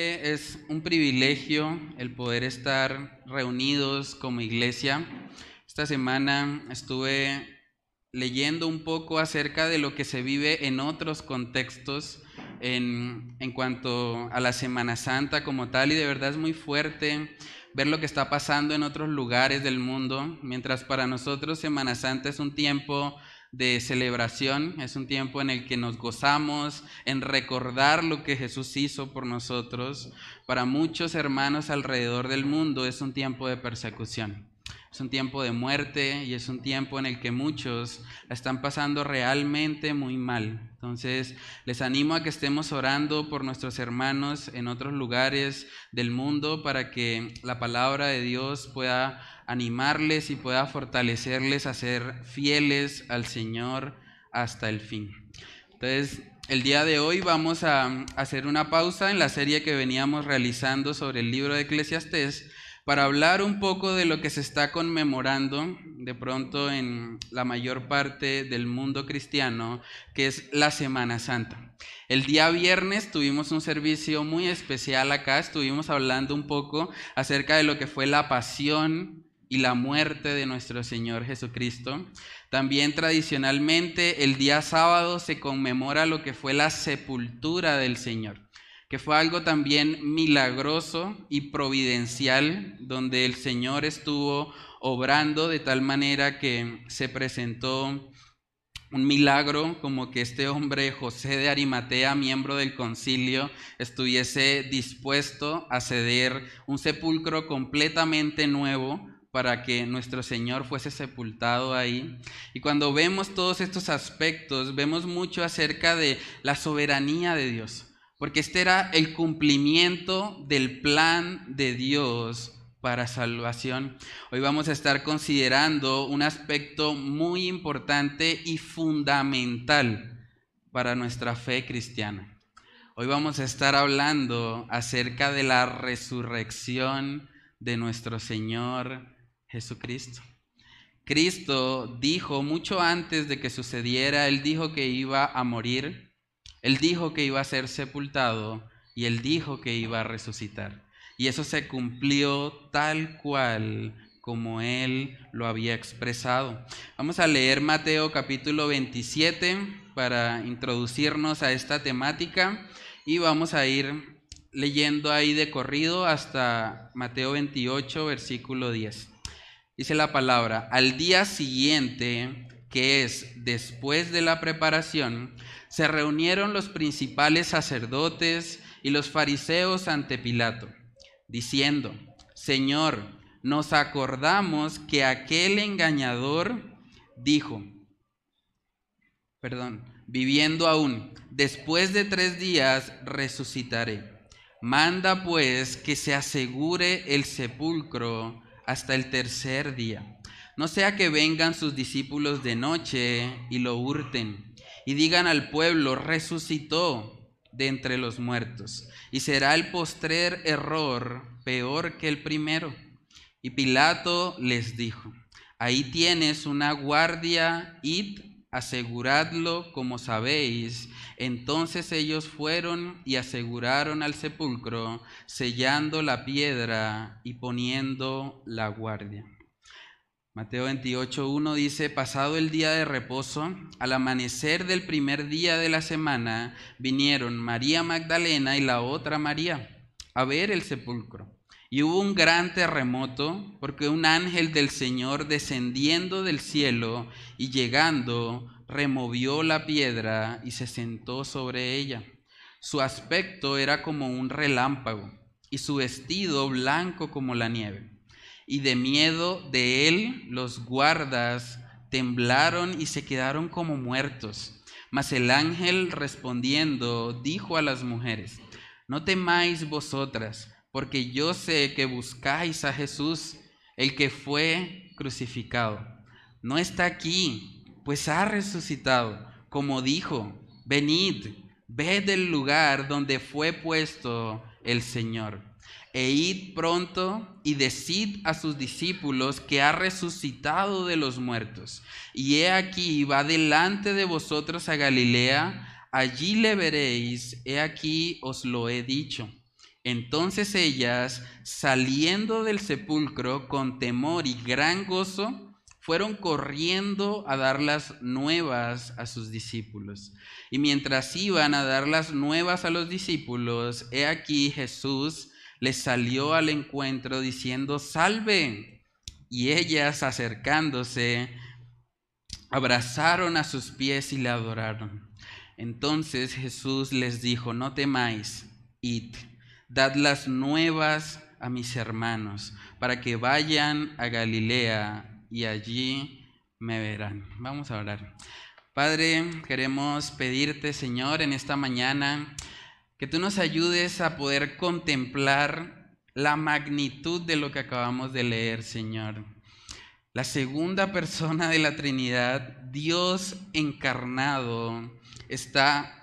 Es un privilegio el poder estar reunidos como iglesia. Esta semana estuve leyendo un poco acerca de lo que se vive en otros contextos en, en, cuanto a la Semana Santa como tal y de verdad es muy fuerte ver lo que está pasando en otros lugares del mundo, mientras para nosotros Semana Santa es un tiempo de celebración, es un tiempo en el que nos gozamos en recordar lo que Jesús hizo por nosotros. Para muchos hermanos alrededor del mundo es un tiempo de persecución, es un tiempo de muerte y es un tiempo en el que muchos la están pasando realmente muy mal. Entonces, les animo a que estemos orando por nuestros hermanos en otros lugares del mundo para que la palabra de Dios pueda animarles y pueda fortalecerles a ser fieles al Señor hasta el fin. Entonces, el día de hoy vamos a hacer una pausa en la serie que veníamos realizando sobre el libro de Eclesiastés para hablar un poco de lo que se está conmemorando de pronto en la mayor parte del mundo cristiano, que es la Semana Santa. El día viernes tuvimos un servicio muy especial acá, estuvimos hablando un poco acerca de lo que fue la pasión y la muerte de nuestro Señor Jesucristo. También tradicionalmente el día sábado se conmemora lo que fue la sepultura del Señor, que fue algo también milagroso y providencial, donde el Señor estuvo obrando de tal manera que se presentó un milagro como que este hombre José de Arimatea, miembro del concilio, estuviese dispuesto a ceder un sepulcro completamente nuevo para que nuestro Señor fuese sepultado ahí. Y cuando vemos todos estos aspectos, vemos mucho acerca de la soberanía de Dios, porque este era el cumplimiento del plan de Dios para salvación. Hoy vamos a estar considerando un aspecto muy importante y fundamental para nuestra fe cristiana. Hoy vamos a estar hablando acerca de la resurrección de nuestro Señor Jesucristo. Cristo dijo mucho antes de que sucediera, Él dijo que iba a morir, Él dijo que iba a ser sepultado y Él dijo que iba a resucitar. Y eso se cumplió tal cual como Él lo había expresado. Vamos a leer Mateo capítulo 27 para introducirnos a esta temática y vamos a ir leyendo ahí de corrido hasta Mateo 28, versículo 10. Dice la palabra, al día siguiente, que es después de la preparación, se reunieron los principales sacerdotes y los fariseos ante Pilato, diciendo, Señor, nos acordamos que aquel engañador dijo, perdón, viviendo aún, después de tres días resucitaré. Manda pues que se asegure el sepulcro hasta el tercer día. No sea que vengan sus discípulos de noche y lo hurten y digan al pueblo, resucitó de entre los muertos. Y será el postrer error peor que el primero. Y Pilato les dijo, ahí tienes una guardia, id, aseguradlo como sabéis. Entonces ellos fueron y aseguraron al sepulcro, sellando la piedra y poniendo la guardia. Mateo 28.1 dice, pasado el día de reposo, al amanecer del primer día de la semana, vinieron María Magdalena y la otra María a ver el sepulcro. Y hubo un gran terremoto porque un ángel del Señor descendiendo del cielo y llegando removió la piedra y se sentó sobre ella. Su aspecto era como un relámpago y su vestido blanco como la nieve. Y de miedo de él los guardas temblaron y se quedaron como muertos. Mas el ángel respondiendo dijo a las mujeres, no temáis vosotras, porque yo sé que buscáis a Jesús, el que fue crucificado. No está aquí pues ha resucitado, como dijo, venid, ved el lugar donde fue puesto el Señor. E id pronto y decid a sus discípulos que ha resucitado de los muertos. Y he aquí, va delante de vosotros a Galilea, allí le veréis, he aquí os lo he dicho. Entonces ellas, saliendo del sepulcro con temor y gran gozo, fueron corriendo a dar las nuevas a sus discípulos. Y mientras iban a dar las nuevas a los discípulos, he aquí Jesús les salió al encuentro diciendo, salve. Y ellas acercándose, abrazaron a sus pies y le adoraron. Entonces Jesús les dijo, no temáis, id Dad las nuevas a mis hermanos para que vayan a Galilea y allí me verán. Vamos a orar. Padre, queremos pedirte, Señor, en esta mañana, que tú nos ayudes a poder contemplar la magnitud de lo que acabamos de leer, Señor. La segunda persona de la Trinidad, Dios encarnado, está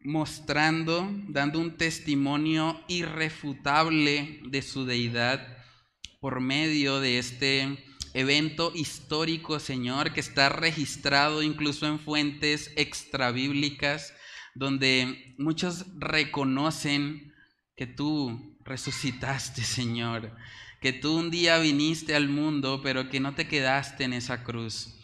mostrando, dando un testimonio irrefutable de su deidad por medio de este evento histórico, Señor, que está registrado incluso en fuentes extrabíblicas, donde muchos reconocen que tú resucitaste, Señor, que tú un día viniste al mundo, pero que no te quedaste en esa cruz,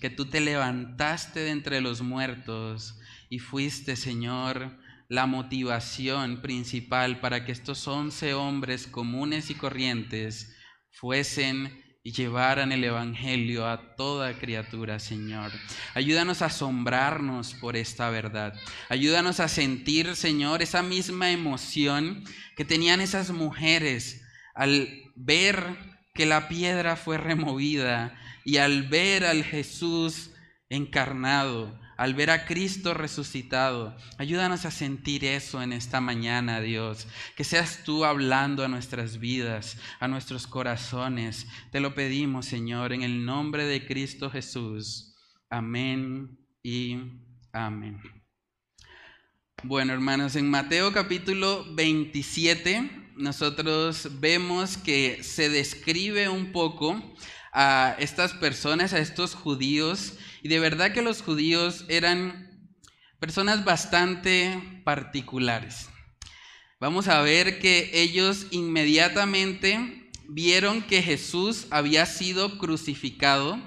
que tú te levantaste de entre los muertos y fuiste, Señor, la motivación principal para que estos once hombres comunes y corrientes fuesen y llevaran el Evangelio a toda criatura, Señor. Ayúdanos a asombrarnos por esta verdad. Ayúdanos a sentir, Señor, esa misma emoción que tenían esas mujeres al ver que la piedra fue removida y al ver al Jesús encarnado, al ver a Cristo resucitado. Ayúdanos a sentir eso en esta mañana, Dios. Que seas tú hablando a nuestras vidas, a nuestros corazones. Te lo pedimos, Señor, en el nombre de Cristo Jesús. Amén y amén. Bueno, hermanos, en Mateo capítulo 27 nosotros vemos que se describe un poco a estas personas, a estos judíos, y de verdad que los judíos eran personas bastante particulares. Vamos a ver que ellos inmediatamente vieron que Jesús había sido crucificado.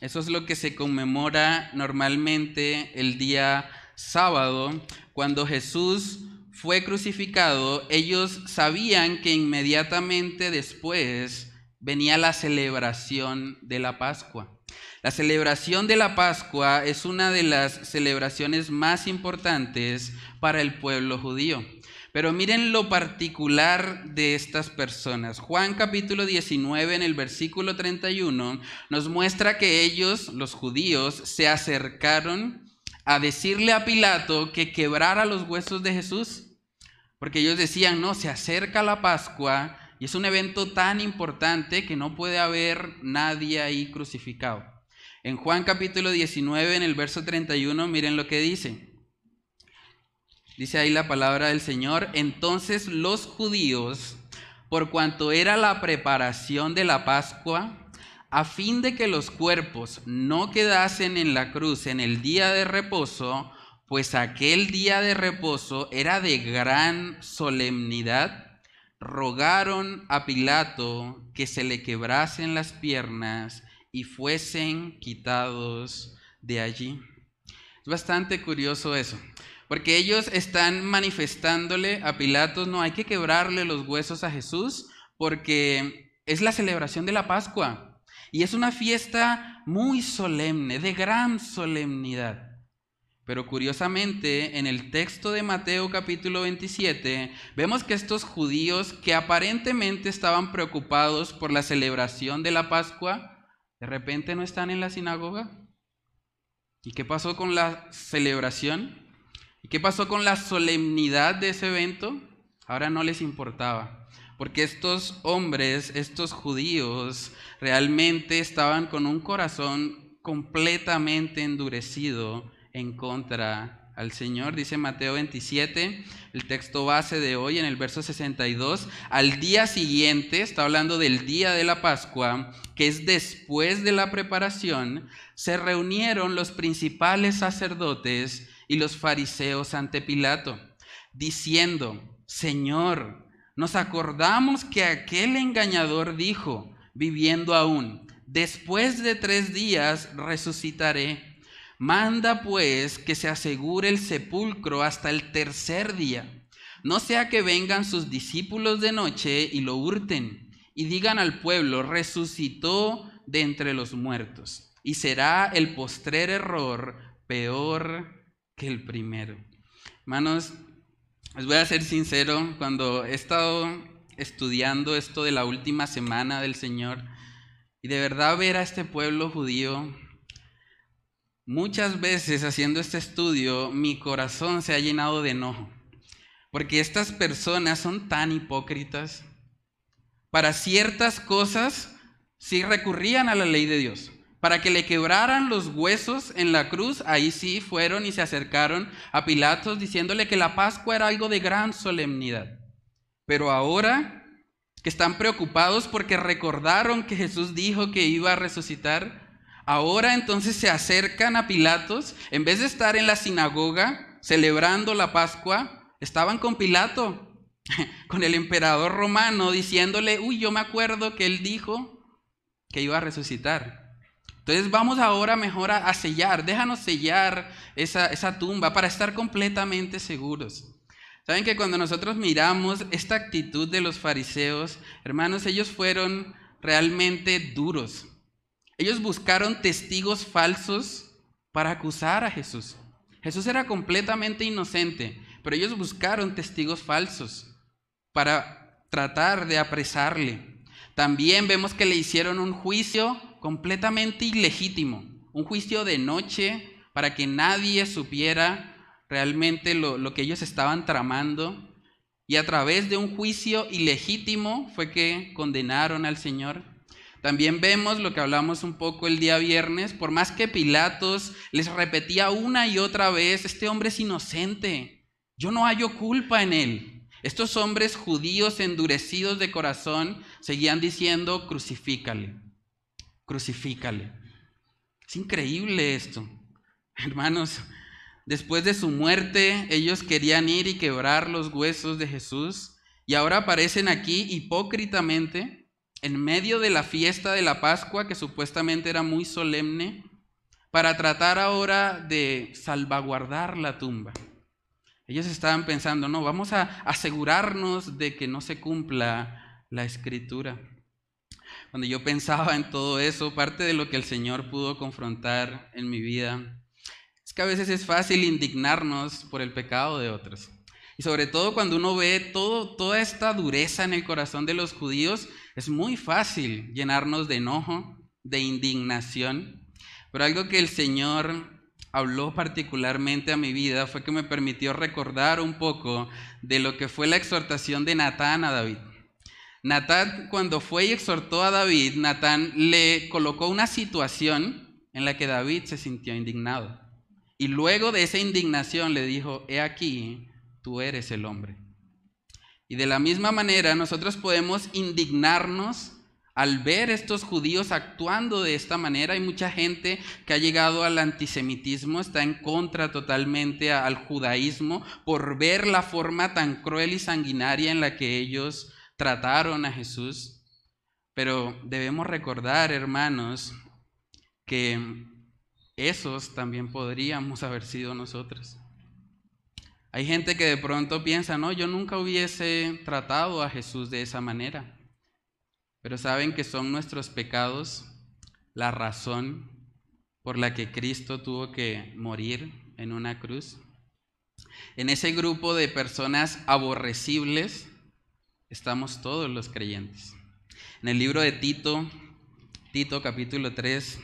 Eso es lo que se conmemora normalmente el día sábado. Cuando Jesús fue crucificado, ellos sabían que inmediatamente después venía la celebración de la Pascua. La celebración de la Pascua es una de las celebraciones más importantes para el pueblo judío. Pero miren lo particular de estas personas. Juan capítulo 19 en el versículo 31 nos muestra que ellos, los judíos, se acercaron a decirle a Pilato que quebrara los huesos de Jesús. Porque ellos decían, no, se acerca la Pascua y es un evento tan importante que no puede haber nadie ahí crucificado. En Juan capítulo 19, en el verso 31, miren lo que dice. Dice ahí la palabra del Señor. Entonces los judíos, por cuanto era la preparación de la Pascua, a fin de que los cuerpos no quedasen en la cruz en el día de reposo, pues aquel día de reposo era de gran solemnidad, rogaron a Pilato que se le quebrasen las piernas y fuesen quitados de allí. Es bastante curioso eso, porque ellos están manifestándole a Pilatos, no hay que quebrarle los huesos a Jesús, porque es la celebración de la Pascua y es una fiesta muy solemne, de gran solemnidad. Pero curiosamente, en el texto de Mateo capítulo 27, vemos que estos judíos que aparentemente estaban preocupados por la celebración de la Pascua, de repente no están en la sinagoga. ¿Y qué pasó con la celebración? ¿Y qué pasó con la solemnidad de ese evento? Ahora no les importaba, porque estos hombres, estos judíos, realmente estaban con un corazón completamente endurecido en contra al Señor, dice Mateo 27, el texto base de hoy en el verso 62, al día siguiente, está hablando del día de la Pascua, que es después de la preparación, se reunieron los principales sacerdotes y los fariseos ante Pilato, diciendo, Señor, nos acordamos que aquel engañador dijo, viviendo aún, después de tres días resucitaré. Manda pues que se asegure el sepulcro hasta el tercer día. No sea que vengan sus discípulos de noche y lo hurten y digan al pueblo, resucitó de entre los muertos. Y será el postrer error peor que el primero. Hermanos, les voy a ser sincero, cuando he estado estudiando esto de la última semana del Señor y de verdad ver a este pueblo judío, muchas veces haciendo este estudio mi corazón se ha llenado de enojo, porque estas personas son tan hipócritas. Para ciertas cosas sí recurrían a la ley de Dios, para que le quebraran los huesos en la cruz, ahí sí fueron y se acercaron a Pilatos diciéndole que la Pascua era algo de gran solemnidad. Pero ahora que están preocupados porque recordaron que Jesús dijo que iba a resucitar, ahora entonces se acercan a Pilatos, en vez de estar en la sinagoga celebrando la Pascua, estaban con Pilato, con el emperador romano, diciéndole, uy, yo me acuerdo que él dijo que iba a resucitar. Entonces vamos ahora mejor a, sellar, déjanos sellar esa, esa tumba para estar completamente seguros. Saben que cuando nosotros miramos esta actitud de los fariseos, hermanos, ellos fueron realmente duros. Ellos buscaron testigos falsos para acusar a Jesús. Jesús era completamente inocente, pero ellos buscaron testigos falsos para tratar de apresarle. También vemos que le hicieron un juicio completamente ilegítimo, un juicio de noche para que nadie supiera realmente lo, que ellos estaban tramando. Y a través de un juicio ilegítimo fue que condenaron al Señor. También vemos lo que hablamos un poco el día viernes, por más que Pilatos les repetía una y otra vez, este hombre es inocente, yo no hallo culpa en él. Estos hombres judíos endurecidos de corazón seguían diciendo, crucifícale crucifícale. Es increíble esto. Hermanos, después de su muerte, ellos querían ir y quebrar los huesos de Jesús y ahora aparecen aquí hipócritamente en medio de la fiesta de la Pascua, que supuestamente era muy solemne, para tratar ahora de salvaguardar la tumba. Ellos estaban pensando, no, vamos a asegurarnos de que no se cumpla la escritura. Cuando yo pensaba en todo eso, parte de lo que el Señor pudo confrontar en mi vida, es que a veces es fácil indignarnos por el pecado de otros. Y sobre todo cuando uno ve toda esta dureza en el corazón de los judíos, es muy fácil llenarnos de enojo, de indignación. Pero algo que el Señor habló particularmente a mi vida fue que me permitió recordar un poco de lo que fue la exhortación de Natán a David. Natán, cuando fue y exhortó a David, Natán le colocó una situación en la que David se sintió indignado. Y luego de esa indignación le dijo, he aquí, tú eres el hombre. Y de la misma manera nosotros podemos indignarnos al ver estos judíos actuando de esta manera. Hay mucha gente que ha llegado al antisemitismo, está en contra totalmente al judaísmo por ver la forma tan cruel y sanguinaria en la que ellos trataron a Jesús, pero debemos recordar, hermanos, que esos también podríamos haber sido nosotros. Hay gente que de pronto piensa, no, yo nunca hubiese tratado a Jesús de esa manera, pero saben que son nuestros pecados la razón por la que Cristo tuvo que morir en una cruz. En ese grupo de personas aborrecibles, estamos todos los creyentes. En el libro de Tito, Tito capítulo 3,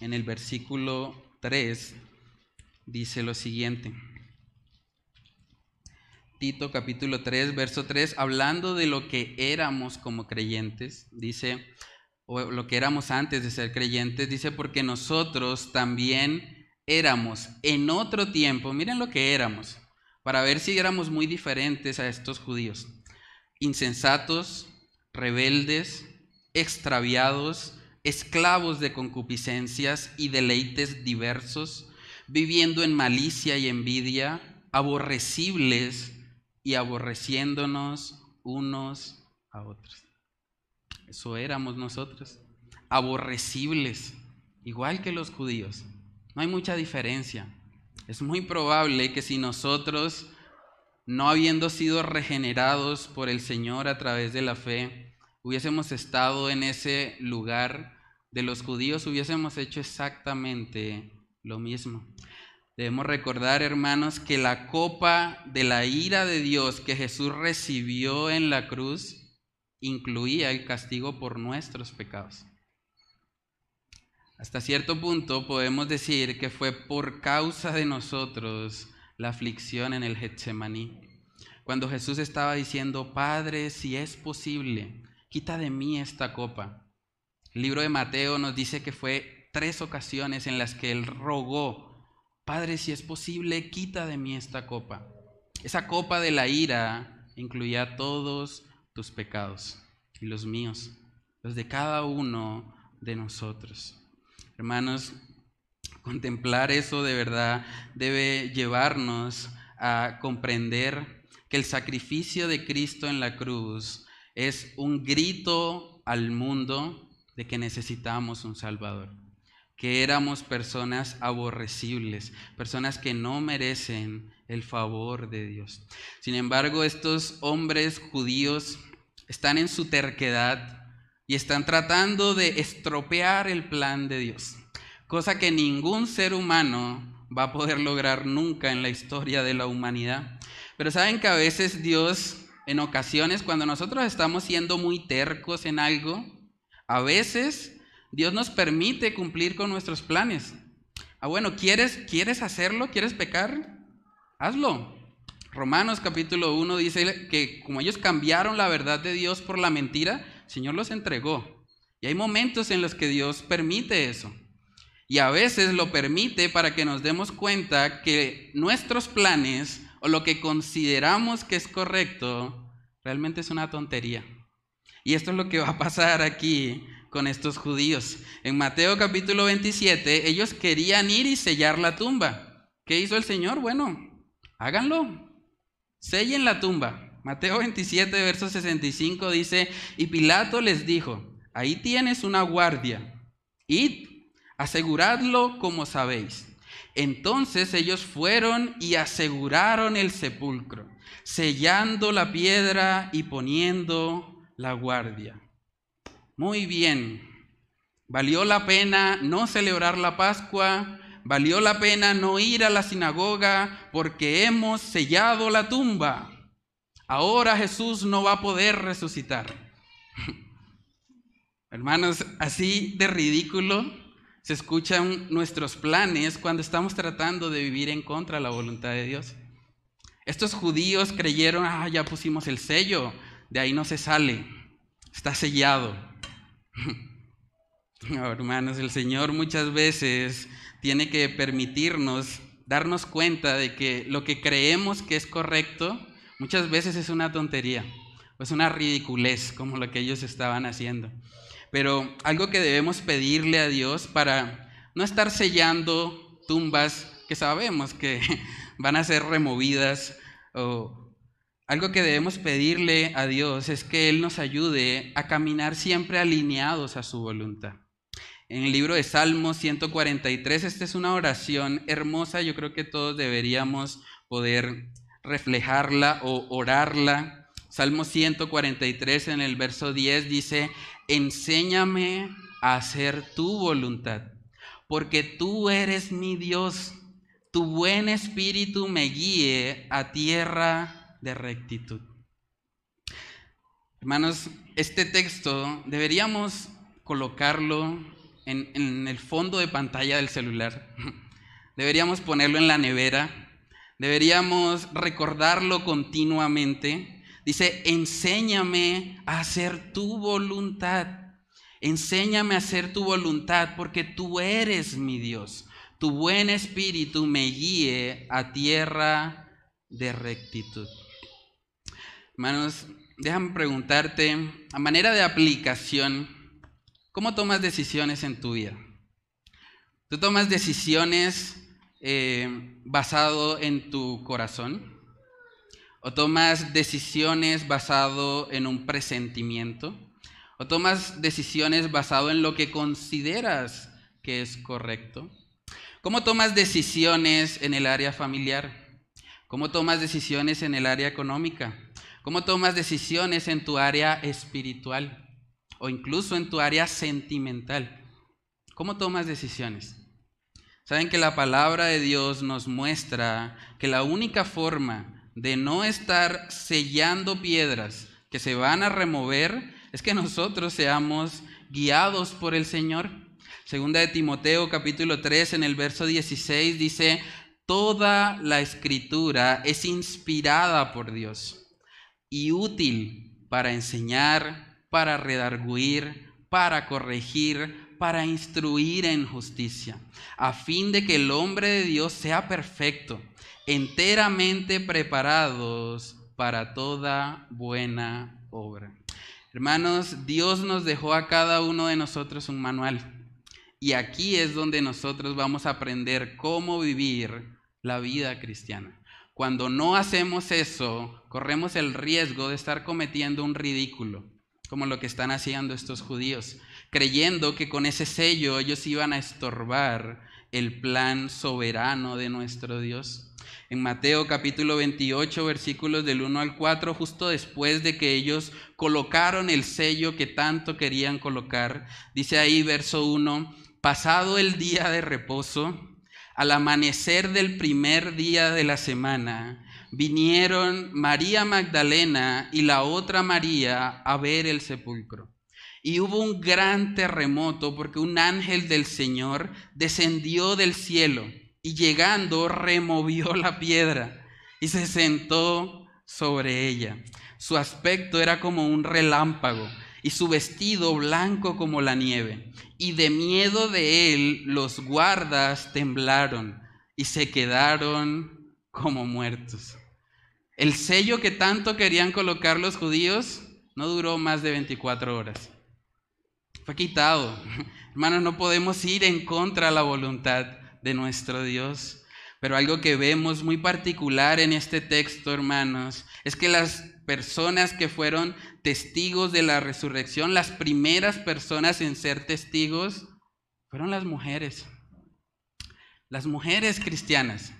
en el versículo 3, dice lo siguiente. Tito capítulo 3, verso 3, hablando de lo que éramos como creyentes, dice, o lo que éramos antes de ser creyentes, dice, porque nosotros también éramos en otro tiempo, miren lo que éramos, para ver si éramos muy diferentes a estos judíos insensatos, rebeldes, extraviados, esclavos de concupiscencias y deleites diversos, viviendo en malicia y envidia, aborrecibles y aborreciéndonos unos a otros. Eso éramos nosotros, aborrecibles, igual que los judíos. No hay mucha diferencia. Es muy probable que si nosotros, no habiendo sido regenerados por el Señor a través de la fe, hubiésemos estado en ese lugar de los judíos, hubiésemos hecho exactamente lo mismo. Debemos recordar, hermanos, que la copa de la ira de Dios que Jesús recibió en la cruz incluía el castigo por nuestros pecados. Hasta cierto punto podemos decir que fue por causa de nosotros la aflicción en el Getsemaní. Cuando Jesús estaba diciendo, Padre, si es posible, quita de mí esta copa. El libro de Mateo nos dice que fue tres ocasiones en las que él rogó Padre, si es posible, quita de mí esta copa. Esa copa de la ira incluía todos tus pecados y los míos, los de cada uno de nosotros. Hermanos, contemplar eso de verdad debe llevarnos a comprender que el sacrificio de Cristo en la cruz es un grito al mundo de que necesitamos un Salvador que éramos personas aborrecibles, personas que no merecen el favor de Dios. Sin embargo, estos hombres judíos están en su terquedad y están tratando de estropear el plan de Dios, cosa que ningún ser humano va a poder lograr nunca en la historia de la humanidad. Pero saben que a veces Dios, en ocasiones, cuando nosotros estamos siendo muy tercos en algo, a veces Dios nos permite cumplir con nuestros planes. Ah, bueno, ¿quieres, ¿quieres hacerlo? ¿Quieres pecar? Hazlo. Romanos capítulo 1 dice que como ellos cambiaron la verdad de Dios por la mentira, el Señor los entregó. Y hay momentos en los que Dios permite eso. Y a veces lo permite para que nos demos cuenta que nuestros planes o lo que consideramos que es correcto realmente es una tontería. Y esto es lo que va a pasar aquí con estos judíos. En Mateo capítulo 27, ellos querían ir y sellar la tumba. ¿Qué hizo el Señor? Bueno, háganlo. Sellen la tumba. Mateo 27, verso 65 dice, y Pilato les dijo, ahí tienes una guardia. Id, aseguradlo como sabéis. Entonces ellos fueron y aseguraron el sepulcro, sellando la piedra y poniendo la guardia. Muy bien. Valió la pena no celebrar la Pascua, valió la pena no ir a la sinagoga porque hemos sellado la tumba. Ahora Jesús no va a poder resucitar. Hermanos, así de ridículo se escuchan nuestros planes cuando estamos tratando de vivir en contra de la voluntad de Dios. Estos judíos creyeron, ah, ya pusimos el sello, de ahí no se sale, está sellado. hermanos, el Señor muchas veces tiene que permitirnos darnos cuenta de que lo que creemos que es correcto muchas veces es una tontería, es una ridiculez como lo que ellos estaban haciendo. Pero algo que debemos pedirle a Dios para no estar sellando tumbas que sabemos que van a ser removidas o algo que debemos pedirle a Dios es que Él nos ayude a caminar siempre alineados a su voluntad. En el libro de Salmos 143, esta es una oración hermosa, yo creo que todos deberíamos poder reflejarla o orarla. Salmo 143 en el verso 10 dice, enséñame a hacer tu voluntad, porque tú eres mi Dios, tu buen espíritu me guíe a tierra de rectitud. Hermanos, este texto deberíamos colocarlo en, el fondo de pantalla del celular. Deberíamos ponerlo en la nevera. Deberíamos recordarlo continuamente. Dice, enséñame a hacer tu voluntad. Enséñame a hacer tu voluntad porque tú eres mi Dios. Tu buen espíritu me guíe a tierra de rectitud. Hermanos, déjame preguntarte, a manera de aplicación, ¿cómo tomas decisiones en tu vida? ¿Tú tomas decisiones eh, basado en tu corazón? ¿O tomas decisiones basado en un presentimiento? ¿O tomas decisiones basado en lo que consideras que es correcto? ¿Cómo tomas decisiones en el área familiar? ¿Cómo tomas decisiones en el área económica? ¿Cómo tomas decisiones en tu área espiritual? O incluso en tu área sentimental. ¿Cómo tomas decisiones? Saben que la palabra de Dios nos muestra que la única forma de no estar sellando piedras que se van a remover, es que nosotros seamos guiados por el Señor. Segunda de Timoteo capítulo 3 en el verso 16 dice, toda la escritura es inspirada por Dios y útil para enseñar, para redarguir, para corregir, para instruir en justicia, a fin de que el hombre de Dios sea perfecto enteramente preparados para toda buena obra. Hermanos, Dios nos dejó a cada uno de nosotros un manual. Y aquí es donde nosotros vamos a aprender cómo vivir la vida cristiana. Cuando no hacemos eso, corremos el riesgo de estar cometiendo un ridículo, como lo que están haciendo estos judíos, creyendo que con ese sello ellos iban a estorbar el plan soberano de nuestro Dios en Mateo capítulo 28, versículos del 1 al 4, justo después de que ellos colocaron el sello que tanto querían colocar. Dice ahí verso 1, pasado el día de reposo, al amanecer del primer día de la semana, vinieron María Magdalena y la otra María a ver el sepulcro. Y hubo un gran terremoto porque un ángel del Señor descendió del cielo y llegando removió la piedra y se sentó sobre ella. Su aspecto era como un relámpago y su vestido blanco como la nieve. Y de miedo de él los guardas temblaron y se quedaron como muertos. El sello que tanto querían colocar los judíos no duró más de 24 horas. Fue quitado. Hermanos, no podemos ir en contra de la voluntad de nuestro Dios. Pero algo que vemos muy particular en este texto, hermanos, es que las personas que fueron testigos de la resurrección, las primeras personas en ser testigos, fueron las mujeres. Las mujeres cristianas.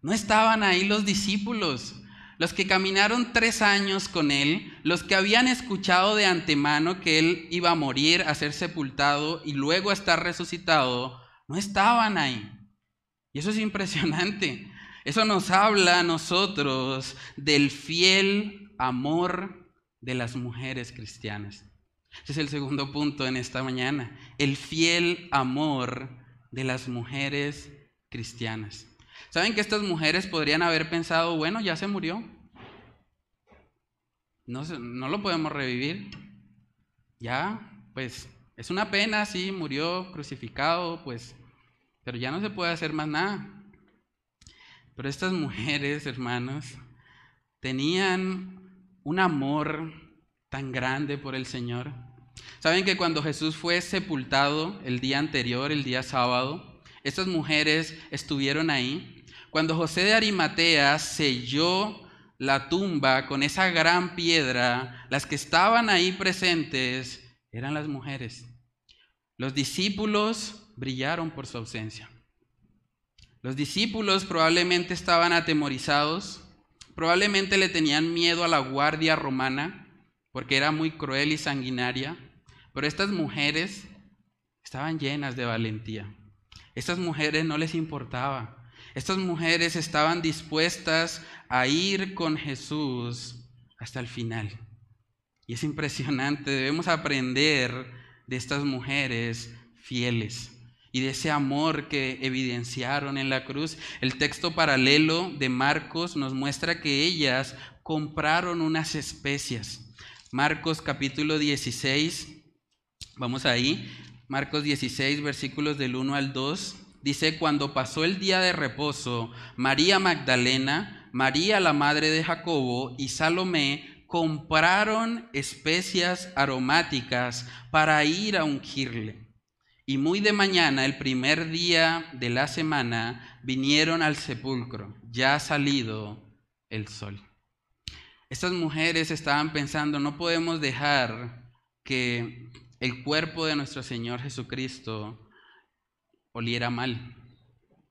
No estaban ahí los discípulos, los que caminaron tres años con él, los que habían escuchado de antemano que él iba a morir, a ser sepultado y luego a estar resucitado, no estaban ahí. Y eso es impresionante. Eso nos habla a nosotros del fiel amor de las mujeres cristianas. Ese es el segundo punto en esta mañana. El fiel amor de las mujeres cristianas. ¿Saben que estas mujeres podrían haber pensado, bueno, ya se murió? No, lo podemos revivir. Ya, pues es una pena, sí, murió crucificado, pues pero ya no se puede hacer más nada. Pero estas mujeres, hermanos, tenían un amor tan grande por el Señor. Saben que cuando Jesús fue sepultado el día anterior, el día sábado, estas mujeres estuvieron ahí. Cuando José de Arimatea selló la tumba con esa gran piedra, las que estaban ahí presentes eran las mujeres. Los discípulos brillaron por su ausencia. Los discípulos probablemente estaban atemorizados, probablemente le tenían miedo a la guardia romana, porque era muy cruel y sanguinaria, pero estas mujeres estaban llenas de valentía. Estas mujeres no les importaba. Estas mujeres estaban dispuestas a ir con Jesús hasta el final. Y es impresionante, debemos aprender de estas mujeres fieles y de ese amor que evidenciaron en la cruz. El texto paralelo de Marcos nos muestra que ellas compraron unas especias. Marcos capítulo 16, vamos ahí, Marcos 16 versículos del 1 al 2, dice, cuando pasó el día de reposo, María Magdalena, María la madre de Jacobo y Salomé compraron especias aromáticas para ir a ungirle. Y muy de mañana, el primer día de la semana, vinieron al sepulcro, ya ha salido el sol. Estas mujeres estaban pensando, no podemos dejar que el cuerpo de nuestro Señor Jesucristo oliera mal.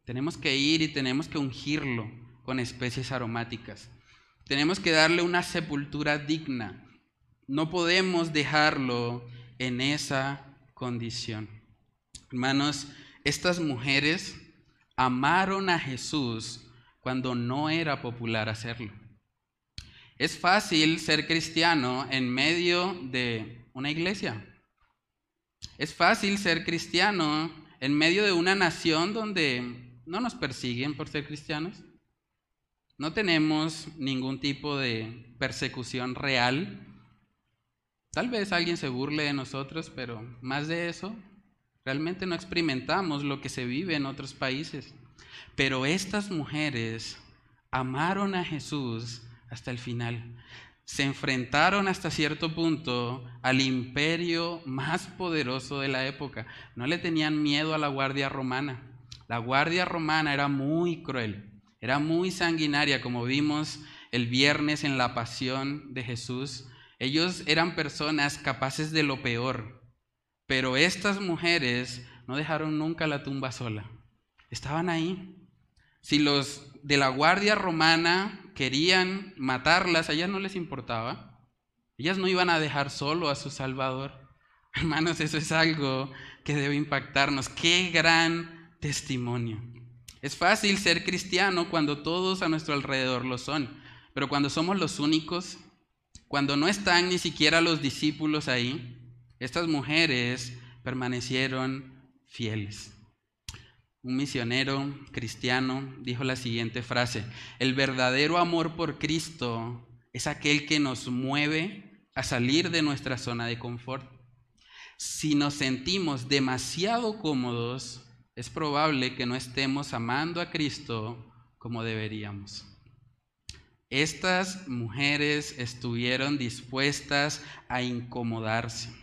Tenemos que ir y tenemos que ungirlo con especies aromáticas. Tenemos que darle una sepultura digna. No podemos dejarlo en esa condición. Hermanos, estas mujeres amaron a Jesús cuando no era popular hacerlo. Es fácil ser cristiano en medio de una iglesia. Es fácil ser cristiano en medio de una nación donde no nos persiguen por ser cristianos. No tenemos ningún tipo de persecución real. Tal vez alguien se burle de nosotros, pero más de eso, realmente no experimentamos lo que se vive en otros países. Pero estas mujeres amaron a Jesús hasta el final. Se enfrentaron hasta cierto punto al imperio más poderoso de la época. No le tenían miedo a la guardia romana. La guardia romana era muy cruel, era muy sanguinaria, como vimos el viernes en la pasión de Jesús. Ellos eran personas capaces de lo peor, pero estas mujeres no dejaron nunca la tumba sola. Estaban ahí. Si los de la guardia romana querían matarlas, a ellas no les importaba. Ellas no iban a dejar solo a su Salvador. Hermanos, eso es algo que debe impactarnos. Qué gran testimonio. Es fácil ser cristiano cuando todos a nuestro alrededor lo son, pero cuando somos los únicos, cuando no están ni siquiera los discípulos ahí, estas mujeres permanecieron fieles. Un misionero cristiano dijo la siguiente frase, el verdadero amor por Cristo es aquel que nos mueve a salir de nuestra zona de confort. Si nos sentimos demasiado cómodos, es probable que no estemos amando a Cristo como deberíamos. Estas mujeres estuvieron dispuestas a incomodarse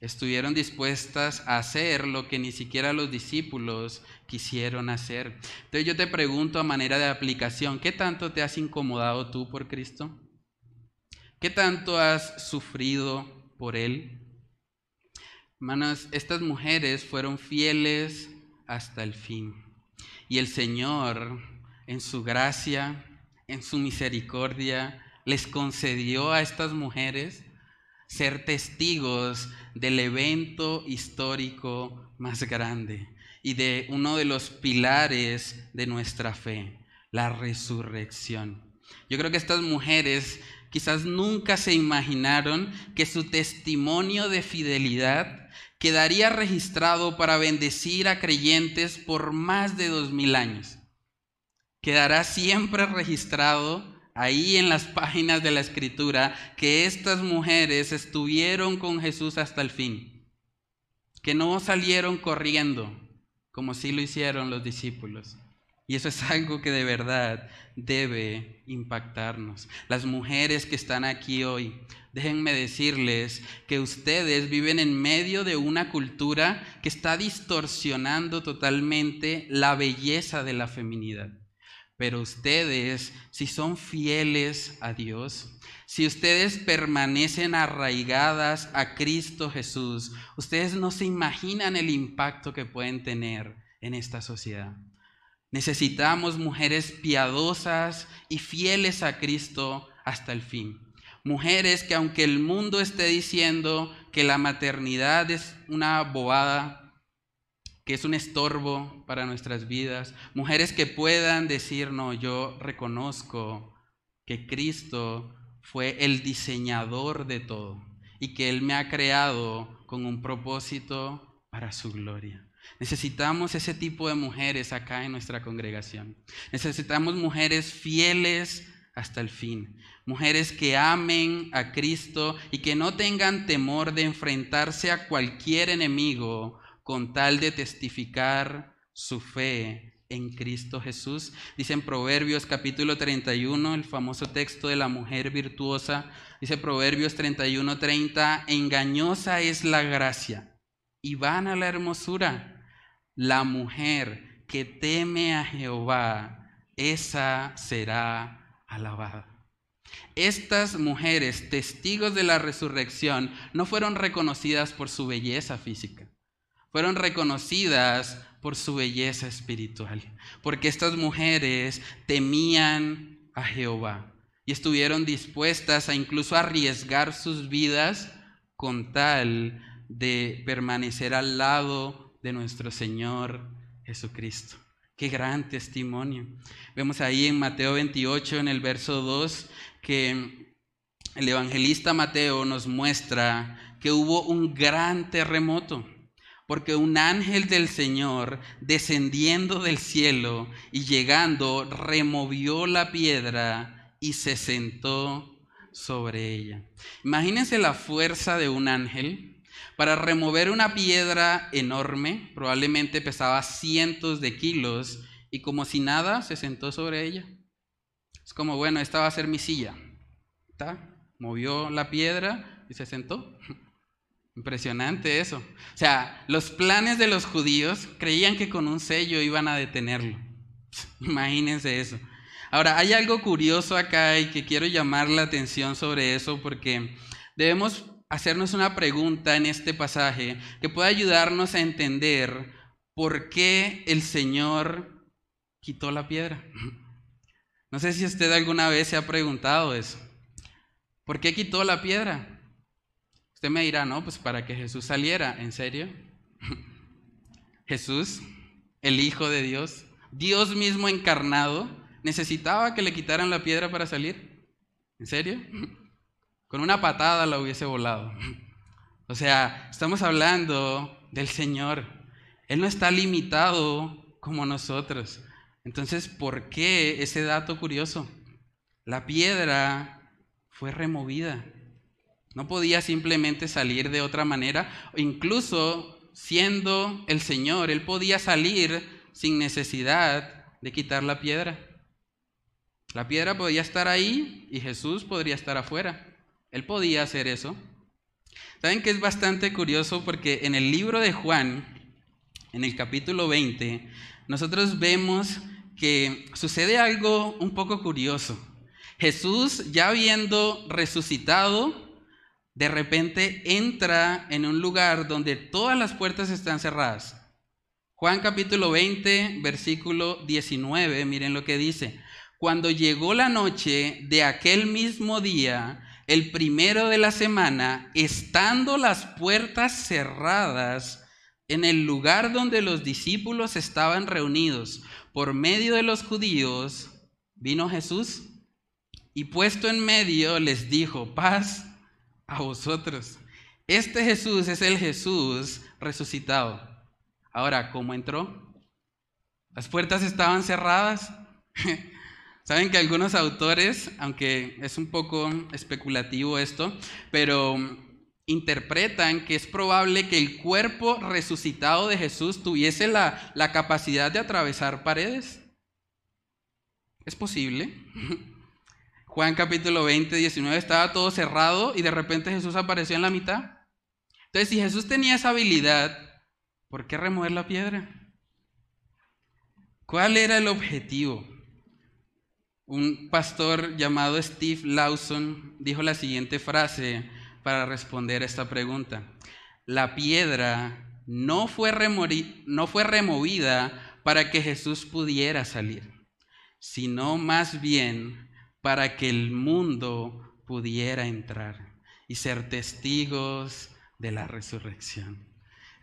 estuvieron dispuestas a hacer lo que ni siquiera los discípulos quisieron hacer. Entonces yo te pregunto a manera de aplicación, ¿qué tanto te has incomodado tú por Cristo? ¿Qué tanto has sufrido por Él? Hermanos, estas mujeres fueron fieles hasta el fin. Y el Señor, en su gracia, en su misericordia, les concedió a estas mujeres ser testigos del evento histórico más grande y de uno de los pilares de nuestra fe, la resurrección. Yo creo que estas mujeres quizás nunca se imaginaron que su testimonio de fidelidad quedaría registrado para bendecir a creyentes por más de dos mil años. Quedará siempre registrado ahí en las páginas de la escritura que estas mujeres estuvieron con Jesús hasta el fin, que no salieron corriendo como sí lo hicieron los discípulos. Y eso es algo que de verdad debe impactarnos. Las mujeres que están aquí hoy, déjenme decirles que ustedes viven en medio de una cultura que está distorsionando totalmente la belleza de la feminidad. Pero ustedes, si son fieles a Dios, si ustedes permanecen arraigadas a Cristo Jesús, ustedes no se imaginan el impacto que pueden tener en esta sociedad. Necesitamos mujeres piadosas y fieles a Cristo hasta el fin. Mujeres que aunque el mundo esté diciendo que la maternidad es una bobada, que es un estorbo para nuestras vidas, mujeres que puedan decir, no, yo reconozco que Cristo fue el diseñador de todo y que Él me ha creado con un propósito para su gloria. Necesitamos ese tipo de mujeres acá en nuestra congregación. Necesitamos mujeres fieles hasta el fin. Mujeres que amen a Cristo y que no tengan temor de enfrentarse a cualquier enemigo con tal de testificar su fe en Cristo Jesús. Dice en Proverbios capítulo 31, el famoso texto de la mujer virtuosa, dice Proverbios 31, 30, engañosa es la gracia y vana la hermosura. La mujer que teme a Jehová, esa será alabada. Estas mujeres, testigos de la resurrección, no fueron reconocidas por su belleza física, fueron reconocidas por su belleza espiritual, porque estas mujeres temían a Jehová y estuvieron dispuestas a incluso arriesgar sus vidas con tal de permanecer al lado de nuestro Señor Jesucristo. Qué gran testimonio. Vemos ahí en Mateo 28, en el verso 2, que el evangelista Mateo nos muestra que hubo un gran terremoto, porque un ángel del Señor descendiendo del cielo y llegando removió la piedra y se sentó sobre ella. Imagínense la fuerza de un ángel para remover una piedra enorme, probablemente pesaba cientos de kilos, y como si nada se sentó sobre ella. Es como, bueno, esta va a ser mi silla. ¿Está? Movió la piedra y se sentó. Impresionante eso. O sea, los planes de los judíos creían que con un sello iban a detenerlo. Imagínense eso. Ahora, hay algo curioso acá y que quiero llamar la atención sobre eso porque debemos hacernos una pregunta en este pasaje que pueda ayudarnos a entender por qué el Señor quitó la piedra. No sé si usted alguna vez se ha preguntado eso. ¿Por qué quitó la piedra? Usted me dirá, no, pues para que Jesús saliera. ¿En serio? Jesús, el Hijo de Dios, Dios mismo encarnado, necesitaba que le quitaran la piedra para salir. ¿En serio? Con una patada la hubiese volado. O sea, estamos hablando del Señor. Él no está limitado como nosotros. Entonces, ¿por qué ese dato curioso? La piedra fue removida. No podía simplemente salir de otra manera. Incluso siendo el Señor, Él podía salir sin necesidad de quitar la piedra. La piedra podía estar ahí y Jesús podría estar afuera. Él podía hacer eso. ¿Saben que es bastante curioso? Porque en el libro de Juan, en el capítulo 20, nosotros vemos que sucede algo un poco curioso. Jesús, ya habiendo resucitado, de repente entra en un lugar donde todas las puertas están cerradas. Juan capítulo 20, versículo 19, miren lo que dice. Cuando llegó la noche de aquel mismo día, el primero de la semana, estando las puertas cerradas en el lugar donde los discípulos estaban reunidos por medio de los judíos, vino Jesús y puesto en medio les dijo, paz a vosotros. Este Jesús es el Jesús resucitado. Ahora, ¿cómo entró? Las puertas estaban cerradas. Saben que algunos autores, aunque es un poco especulativo esto, pero interpretan que es probable que el cuerpo resucitado de Jesús tuviese la, la capacidad de atravesar paredes. Es posible. Juan capítulo 20, 19 estaba todo cerrado y de repente Jesús apareció en la mitad. Entonces, si Jesús tenía esa habilidad, ¿por qué remover la piedra? ¿Cuál era el objetivo? Un pastor llamado Steve Lawson dijo la siguiente frase para responder a esta pregunta. La piedra no fue, no fue removida para que Jesús pudiera salir, sino más bien para que el mundo pudiera entrar y ser testigos de la resurrección.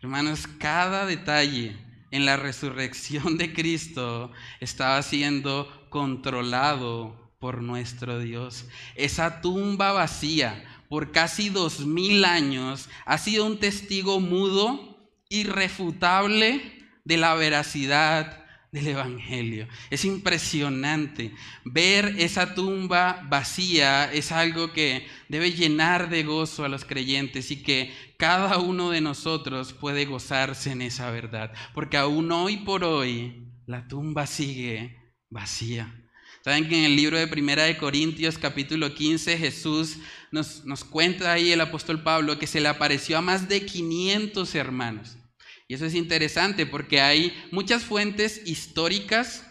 Hermanos, cada detalle en la resurrección de Cristo estaba siendo controlado por nuestro Dios. Esa tumba vacía por casi dos mil años ha sido un testigo mudo, irrefutable de la veracidad del Evangelio. Es impresionante. Ver esa tumba vacía es algo que debe llenar de gozo a los creyentes y que cada uno de nosotros puede gozarse en esa verdad. Porque aún hoy por hoy la tumba sigue vacía. Saben que en el libro de Primera de Corintios capítulo 15 Jesús nos, nos cuenta ahí el apóstol Pablo que se le apareció a más de 500 hermanos. Eso es interesante porque hay muchas fuentes históricas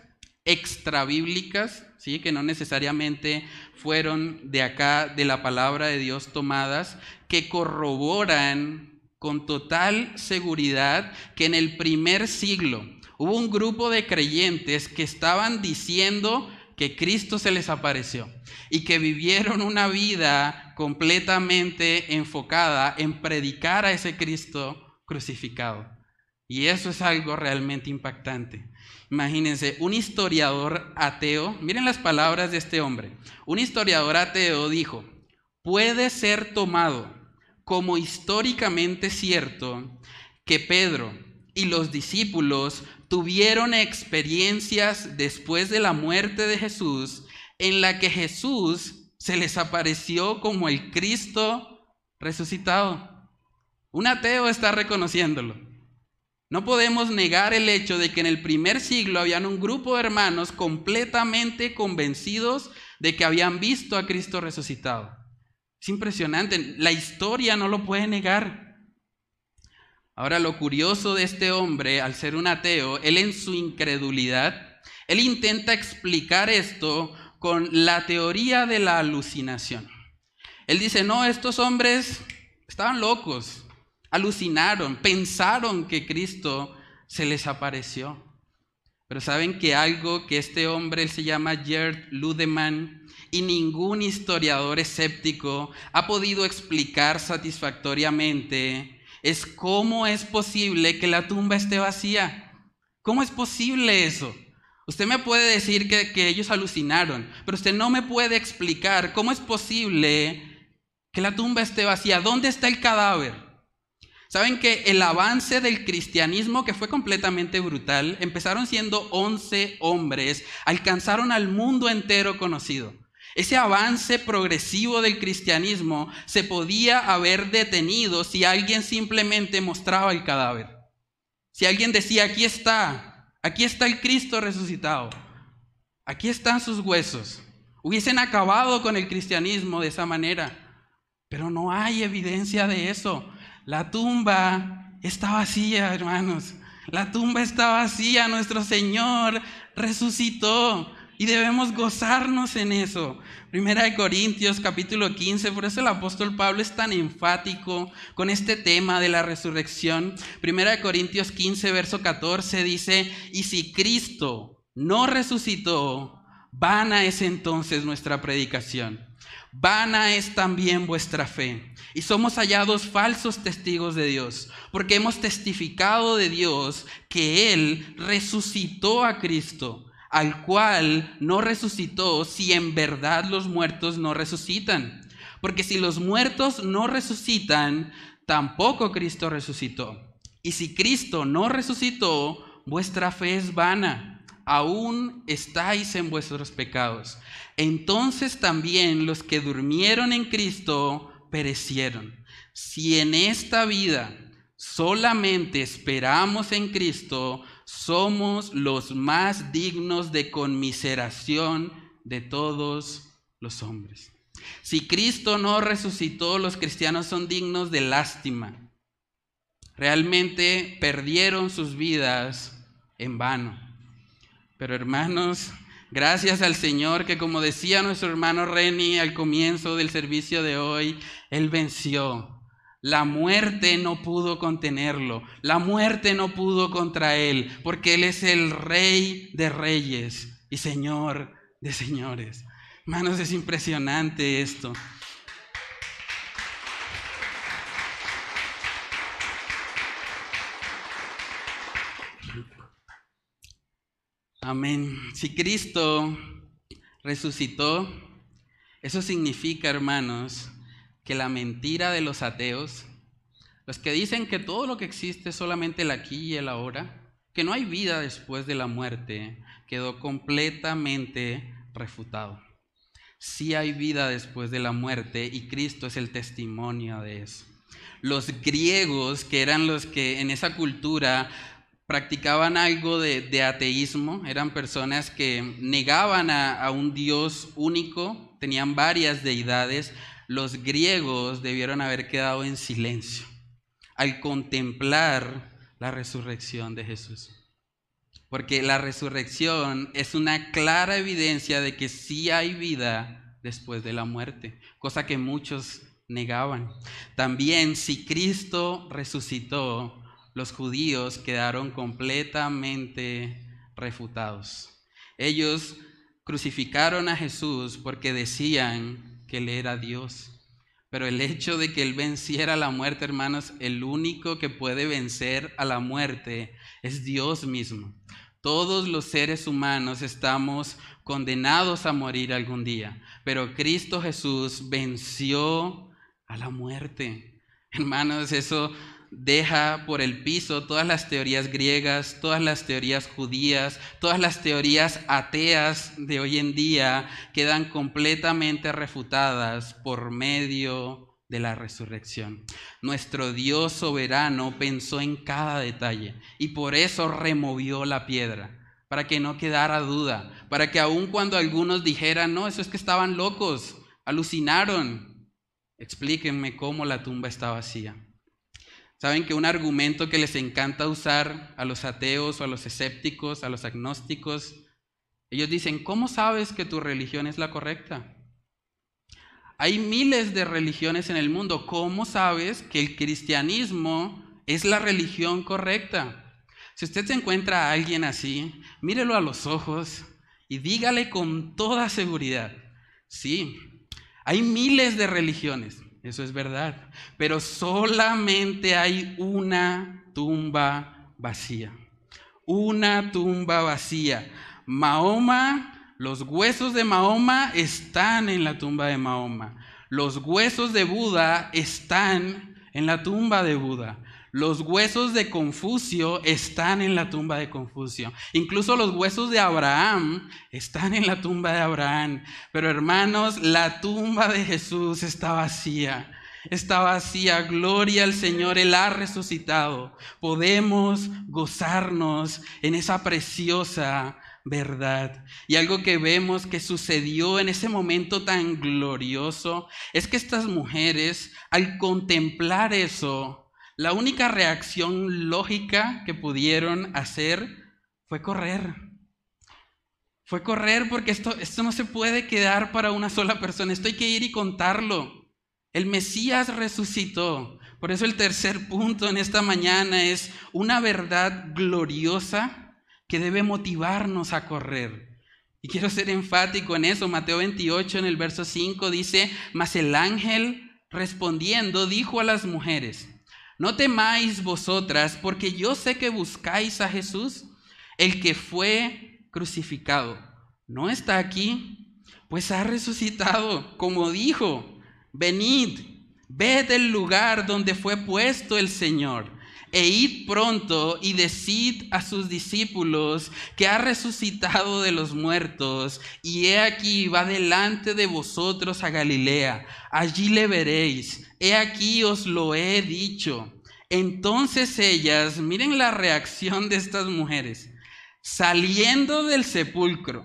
extrabíblicas, ¿sí? que no necesariamente fueron de acá, de la palabra de Dios tomadas, que corroboran con total seguridad que en el primer siglo hubo un grupo de creyentes que estaban diciendo que Cristo se les apareció y que vivieron una vida completamente enfocada en predicar a ese Cristo crucificado. Y eso es algo realmente impactante. Imagínense, un historiador ateo, miren las palabras de este hombre, un historiador ateo dijo, puede ser tomado como históricamente cierto que Pedro y los discípulos tuvieron experiencias después de la muerte de Jesús en la que Jesús se les apareció como el Cristo resucitado. Un ateo está reconociéndolo. No podemos negar el hecho de que en el primer siglo habían un grupo de hermanos completamente convencidos de que habían visto a Cristo resucitado. Es impresionante, la historia no lo puede negar. Ahora lo curioso de este hombre, al ser un ateo, él en su incredulidad, él intenta explicar esto con la teoría de la alucinación. Él dice, no, estos hombres estaban locos, alucinaron, pensaron que Cristo se les apareció. Pero saben que algo que este hombre, él se llama Gerd Ludemann, y ningún historiador escéptico ha podido explicar satisfactoriamente es cómo es posible que la tumba esté vacía. ¿Cómo es posible eso? Usted me puede decir que, que, ellos alucinaron, pero usted no me puede explicar cómo es posible que la tumba esté vacía. ¿Dónde está el cadáver? Saben que el avance del cristianismo, que fue completamente brutal, empezaron siendo 11 hombres, alcanzaron al mundo entero conocido. Ese avance progresivo del cristianismo se podía haber detenido si alguien simplemente mostraba el cadáver. Si alguien decía, aquí está, aquí está el Cristo resucitado, aquí están sus huesos. Hubiesen acabado con el cristianismo de esa manera. Pero no hay evidencia de eso. La tumba está vacía, hermanos. La tumba está vacía. Nuestro Señor resucitó. Y debemos gozarnos en eso. Primera de Corintios capítulo 15, por eso el apóstol Pablo es tan enfático con este tema de la resurrección. Primera de Corintios 15, verso 14 dice, y si Cristo no resucitó, vana es entonces nuestra predicación. Vana es también vuestra fe. Y somos hallados falsos testigos de Dios, porque hemos testificado de Dios que Él resucitó a Cristo al cual no resucitó si en verdad los muertos no resucitan. Porque si los muertos no resucitan, tampoco Cristo resucitó. Y si Cristo no resucitó, vuestra fe es vana, aún estáis en vuestros pecados. Entonces también los que durmieron en Cristo perecieron. Si en esta vida solamente esperamos en Cristo, somos los más dignos de conmiseración de todos los hombres. Si Cristo no resucitó, los cristianos son dignos de lástima. Realmente perdieron sus vidas en vano. Pero hermanos, gracias al Señor que como decía nuestro hermano Reni al comienzo del servicio de hoy, Él venció la muerte no pudo contenerlo, la muerte no pudo contra él, porque él es el rey de reyes y señor de señores. Hermanos, es impresionante esto. Amén. Si Cristo resucitó, eso significa, hermanos, que la mentira de los ateos, los que dicen que todo lo que existe es solamente el aquí y el ahora, que no hay vida después de la muerte, quedó completamente refutado. Sí hay vida después de la muerte y Cristo es el testimonio de eso. Los griegos, que eran los que en esa cultura practicaban algo de, ateísmo, eran personas que negaban a un Dios único, tenían varias deidades, los griegos debieron haber quedado en silencio al contemplar la resurrección de Jesús. porque la resurrección es una clara evidencia de que sí hay vida después de la muerte, cosa que muchos negaban. También si Cristo resucitó, los judíos quedaron completamente refutados. Ellos crucificaron a Jesús porque decían que Él era Dios. Pero el hecho de que Él venciera la muerte, hermanos, el único que puede vencer a la muerte es Dios mismo. Todos los seres humanos estamos condenados a morir algún día, pero Cristo Jesús venció a la muerte. Hermanos, eso deja por el piso todas las teorías griegas, todas las teorías judías, todas las teorías ateas de hoy en día quedan completamente refutadas por medio de la resurrección. Nuestro Dios soberano pensó en cada detalle y por eso removió la piedra, para que no quedara duda, para que aun cuando algunos dijeran, no, eso es que estaban locos, alucinaron, explíquenme cómo la tumba está vacía. Saben que un argumento que les encanta usar a los ateos o a los escépticos, a los agnósticos, ellos dicen, ¿cómo sabes que tu religión es la correcta? Hay miles de religiones en el mundo. ¿Cómo sabes que el cristianismo es la religión correcta? Si usted se encuentra a alguien así, mírelo a los ojos y dígale con toda seguridad, sí, hay miles de religiones, eso es verdad. Pero solamente hay una tumba vacía. Una tumba vacía. Mahoma, los huesos de Mahoma están en la tumba de Mahoma. Los huesos de Buda están en la tumba de Buda. Los huesos de Confucio están en la tumba de Confucio. Incluso los huesos de Abraham están en la tumba de Abraham. Pero hermanos, la tumba de Jesús está vacía. Está vacía. Gloria al Señor, Él ha resucitado. Podemos gozarnos en esa preciosa verdad. Y algo que vemos que sucedió en ese momento tan glorioso es que estas mujeres, al contemplar eso, la única reacción lógica que pudieron hacer fue correr. Fue correr porque esto, esto no se puede quedar para una sola persona. Esto hay que ir y contarlo. El Mesías resucitó. Por eso el tercer punto en esta mañana es una verdad gloriosa que debe motivarnos a correr. Y quiero ser enfático en eso. Mateo 28 en el verso 5 dice, mas el ángel respondiendo dijo a las mujeres, no temáis vosotras, porque yo sé que buscáis a Jesús, el que fue crucificado. No está aquí, pues ha resucitado, como dijo, venid, ved el lugar donde fue puesto el Señor e id pronto y decid a sus discípulos que ha resucitado de los muertos, y he aquí va delante de vosotros a Galilea, allí le veréis, he aquí os lo he dicho. Entonces ellas, miren la reacción de estas mujeres, saliendo del sepulcro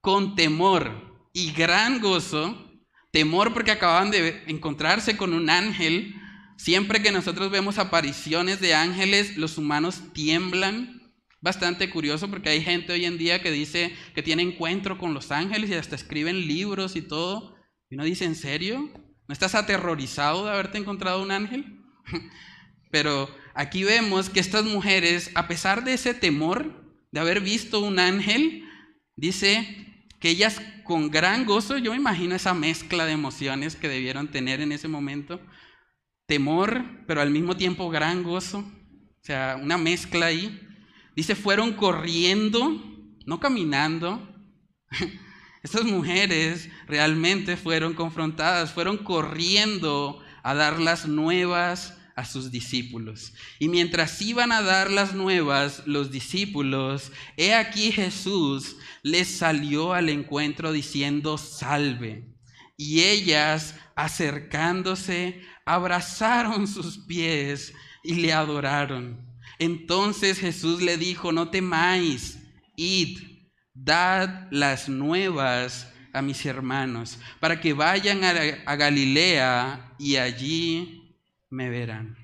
con temor y gran gozo, temor porque acababan de encontrarse con un ángel, Siempre que nosotros vemos apariciones de ángeles, los humanos tiemblan. Bastante curioso porque hay gente hoy en día que dice que tiene encuentro con los ángeles y hasta escriben libros y todo. Y uno dice, ¿en serio? ¿No estás aterrorizado de haberte encontrado un ángel? Pero aquí vemos que estas mujeres, a pesar de ese temor de haber visto un ángel, dice que ellas con gran gozo, yo me imagino esa mezcla de emociones que debieron tener en ese momento, temor, pero al mismo tiempo gran gozo. O sea, una mezcla ahí. Dice, fueron corriendo, no caminando. Estas mujeres realmente fueron confrontadas, fueron corriendo a dar las nuevas a sus discípulos. Y mientras iban a dar las nuevas, los discípulos, he aquí Jesús les salió al encuentro diciendo, salve. Y ellas, acercándose, abrazaron sus pies y le adoraron. Entonces Jesús le dijo, no temáis, id, dad las nuevas a mis hermanos, para que vayan a, Galilea y allí me verán.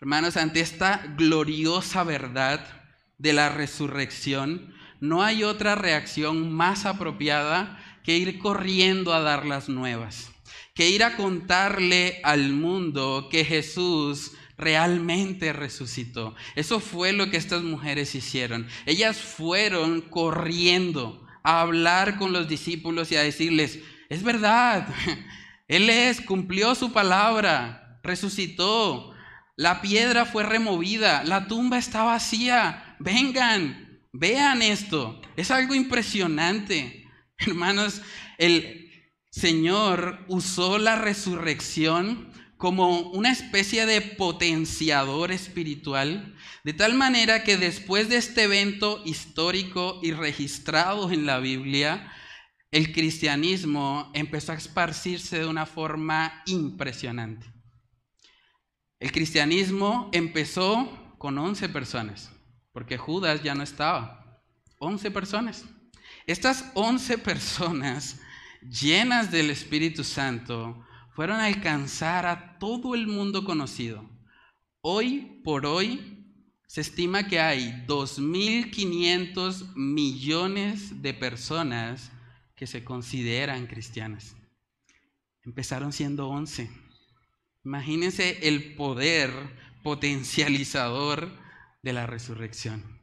Hermanos, ante esta gloriosa verdad, de la resurrección, no hay otra reacción más apropiada que ir corriendo a dar las nuevas, que ir a contarle al mundo que Jesús realmente resucitó. Eso fue lo que estas mujeres hicieron. Ellas fueron corriendo a hablar con los discípulos y a decirles, es verdad, Él es, cumplió su palabra, resucitó, la piedra fue removida, la tumba está vacía, vengan, vean esto, es algo impresionante. Hermanos, el Señor usó la resurrección como una especie de potenciador espiritual, de tal manera que después de este evento histórico y registrado en la Biblia, el cristianismo empezó a esparcirse de una forma impresionante. El cristianismo empezó con 11 personas, porque Judas ya no estaba. 11 personas. Estas 11 personas llenas del Espíritu Santo fueron a alcanzar a todo el mundo conocido. Hoy por hoy se estima que hay 2.500 millones de personas que se consideran cristianas. Empezaron siendo 11. Imagínense el poder potencializador de la resurrección.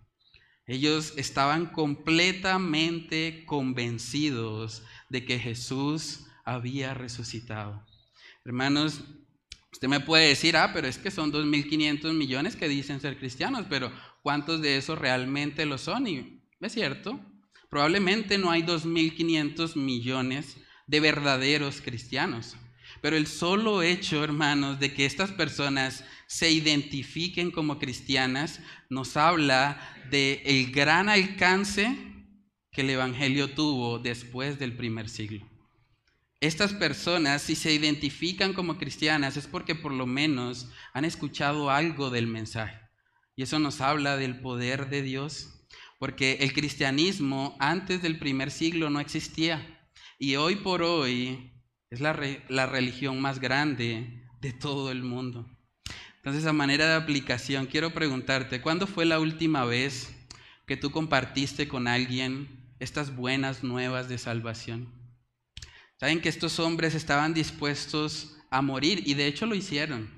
Ellos estaban completamente convencidos de que Jesús había resucitado. Hermanos, usted me puede decir, ah, pero es que son 2.500 millones que dicen ser cristianos, pero ¿cuántos de esos realmente lo son? Y es cierto, probablemente no hay 2.500 millones de verdaderos cristianos. Pero el solo hecho, hermanos, de que estas personas se identifiquen como cristianas nos habla de el gran alcance que el evangelio tuvo después del primer siglo. Estas personas, si se identifican como cristianas, es porque por lo menos han escuchado algo del mensaje. Y eso nos habla del poder de Dios, porque el cristianismo antes del primer siglo no existía. Y hoy por hoy es la, la religión más grande de todo el mundo. Entonces, a manera de aplicación, quiero preguntarte, ¿cuándo fue la última vez que tú compartiste con alguien estas buenas nuevas de salvación? Saben que estos hombres estaban dispuestos a morir y de hecho lo hicieron.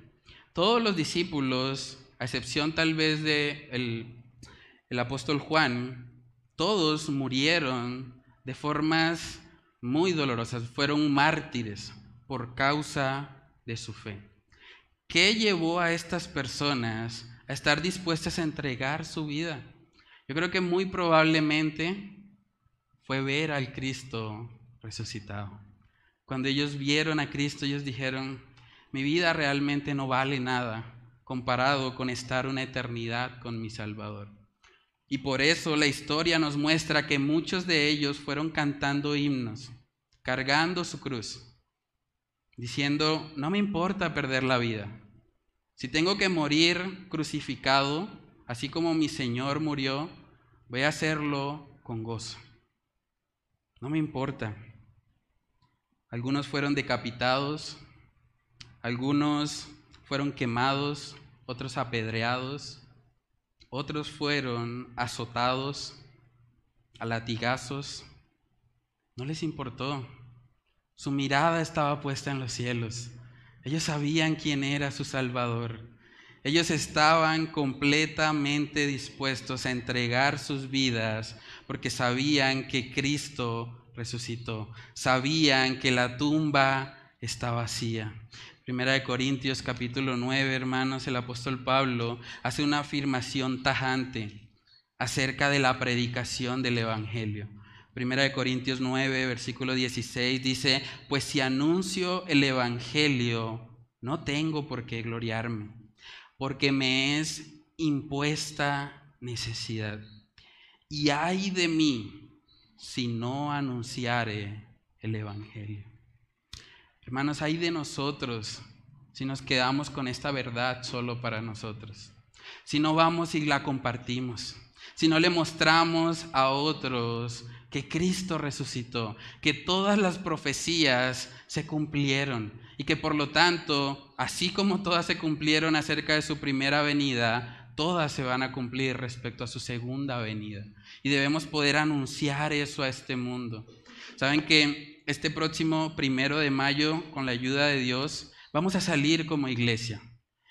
Todos los discípulos, a excepción tal vez de el, apóstol Juan, todos murieron de formas muy dolorosas, fueron mártires por causa de su fe. ¿Qué llevó a estas personas a estar dispuestas a entregar su vida? Yo creo que muy probablemente fue ver al Cristo resucitado. Cuando ellos vieron a Cristo, ellos dijeron, mi vida realmente no vale nada comparado con estar una eternidad con mi Salvador. Y por eso la historia nos muestra que muchos de ellos fueron cantando himnos, cargando su cruz, diciendo, no me importa perder la vida. Si tengo que morir crucificado, así como mi Señor murió, voy a hacerlo con gozo. No me importa. Algunos fueron decapitados, algunos fueron quemados, otros apedreados, otros fueron azotados a latigazos. No les importó. Su mirada estaba puesta en los cielos. Ellos sabían quién era su Salvador. Ellos estaban completamente dispuestos a entregar sus vidas porque sabían que Cristo resucitó. Sabían que la tumba está vacía. Primera de Corintios capítulo 9, hermanos, el apóstol Pablo hace una afirmación tajante acerca de la predicación del Evangelio. Primera de Corintios 9, versículo 16 dice, pues si anuncio el Evangelio, no tengo por qué gloriarme, porque me es impuesta necesidad. Y hay de mí si no anunciare el Evangelio. Hermanos, hay de nosotros si nos quedamos con esta verdad solo para nosotros. Si no vamos y la compartimos. Si no le mostramos a otros que Cristo resucitó, que todas las profecías se cumplieron y que por lo tanto, así como todas se cumplieron acerca de su primera venida, todas se van a cumplir respecto a su segunda venida. Y debemos poder anunciar eso a este mundo. Saben que este próximo primero de mayo, con la ayuda de Dios, vamos a salir como iglesia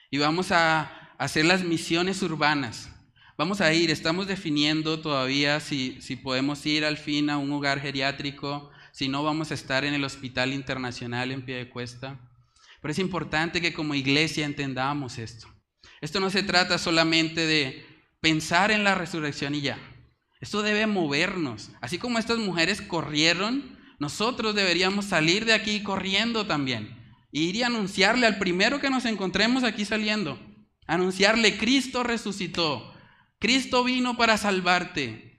y vamos a hacer las misiones urbanas. Vamos a ir, estamos definiendo todavía si, si podemos ir al fin a un hogar geriátrico, si no vamos a estar en el Hospital Internacional en pie de cuesta. Pero es importante que como iglesia entendamos esto. Esto no se trata solamente de pensar en la resurrección y ya. Esto debe movernos. Así como estas mujeres corrieron, nosotros deberíamos salir de aquí corriendo también. E ir y anunciarle al primero que nos encontremos aquí saliendo. Anunciarle, Cristo resucitó. Cristo vino para salvarte.